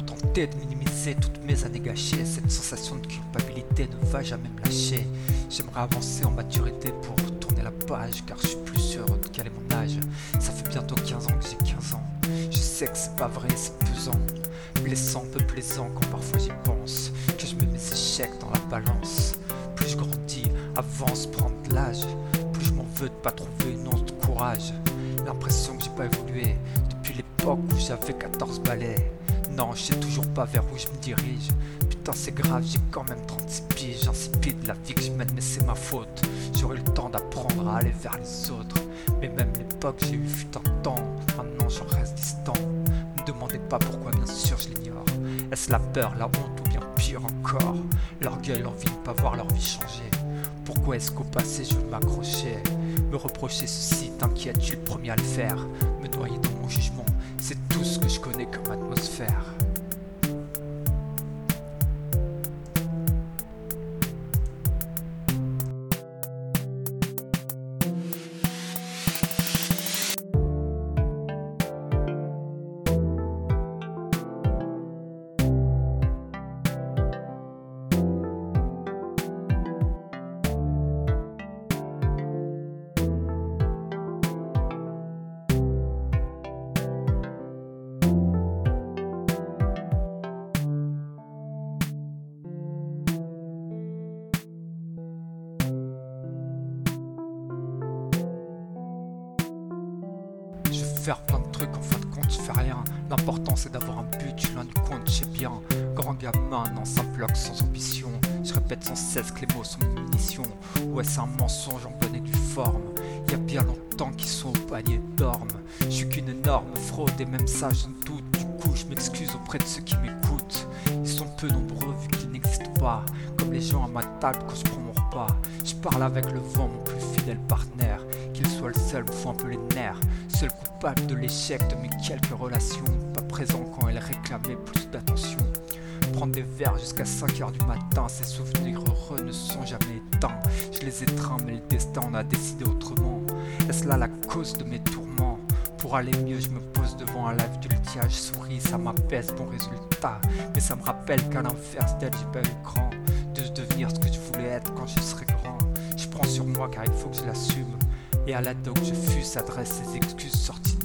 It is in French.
tenter de minimiser toutes mes années gâchées. Cette sensation de culpabilité ne va jamais me lâcher. J'aimerais avancer en maturité pour tourner la page, car je suis plus sûr de quel est mon âge. Ça fait bientôt 15 ans que j'ai 15 ans. Je sais que c'est pas vrai, c'est pesant. Blessant, peu plaisant quand parfois j'y pense. Que je mets mes échecs dans la balance. Plus je grandis, avance, prends l'âge. Plus je m'en veux de pas trouver une once de courage. L'impression que j'ai pas évolué depuis l'époque où j'avais 14 balais. Non, je sais toujours pas vers où je me dirige. Putain, c'est grave, j'ai quand même 36 piges. Insipide la vie que je mène, mais c'est ma faute. J'aurais eu le temps d'apprendre à aller vers les autres. Mais même l'époque, j'ai eu fut un temps. Maintenant, j'en reste distant. Ne me demandez pas pourquoi, bien sûr, je l'ignore. Est-ce la peur, la honte ou bien pire encore? L'orgueil, l'envie de ne pas voir leur vie changer. Pourquoi est-ce qu'au passé je m'accrochais? Me reprocher ceci, t'inquiète, suis le premier à le faire. Me noyer dans mon jugement, c'est tout ce que je connais comme atmosphère. Faire plein de trucs, en fin de compte, je fais rien. L'important c'est d'avoir un but, je suis loin du compte, je sais bien. Grand gamin, non, bloque sans ambition. Je répète sans cesse que les mots sont mes munitions. Ouais, c'est un mensonge en bonne et due forme. Y a bien longtemps qu'ils sont au panier dorment. Je suis qu'une énorme fraude et même ça j'en doute. Du coup, je m'excuse auprès de ceux qui m'écoutent. Ils sont peu nombreux vu qu'ils n'existent pas. Comme les gens à ma table quand je prends Je parle avec le vent, mon plus fidèle partenaire. Qu'il soit le seul me un peu les nerfs. Seul coupable de l'échec de mes quelques relations. Pas présent quand elle réclamait plus d'attention. Prendre des verres jusqu'à 5h du matin, ces souvenirs heureux ne sont jamais éteints. Je les étreins, mais le destin en a décidé autrement. Est-ce là la cause de mes tourments? Pour aller mieux, je me pose devant un live d'ultiage, souris, ça m'apaise, bon résultat. Mais ça me rappelle qu'à l'inverse d'elle, j'ai pas eu grand. Car il faut que je l'assume. Et à la doc, je fus s'adresse ces excuses sorties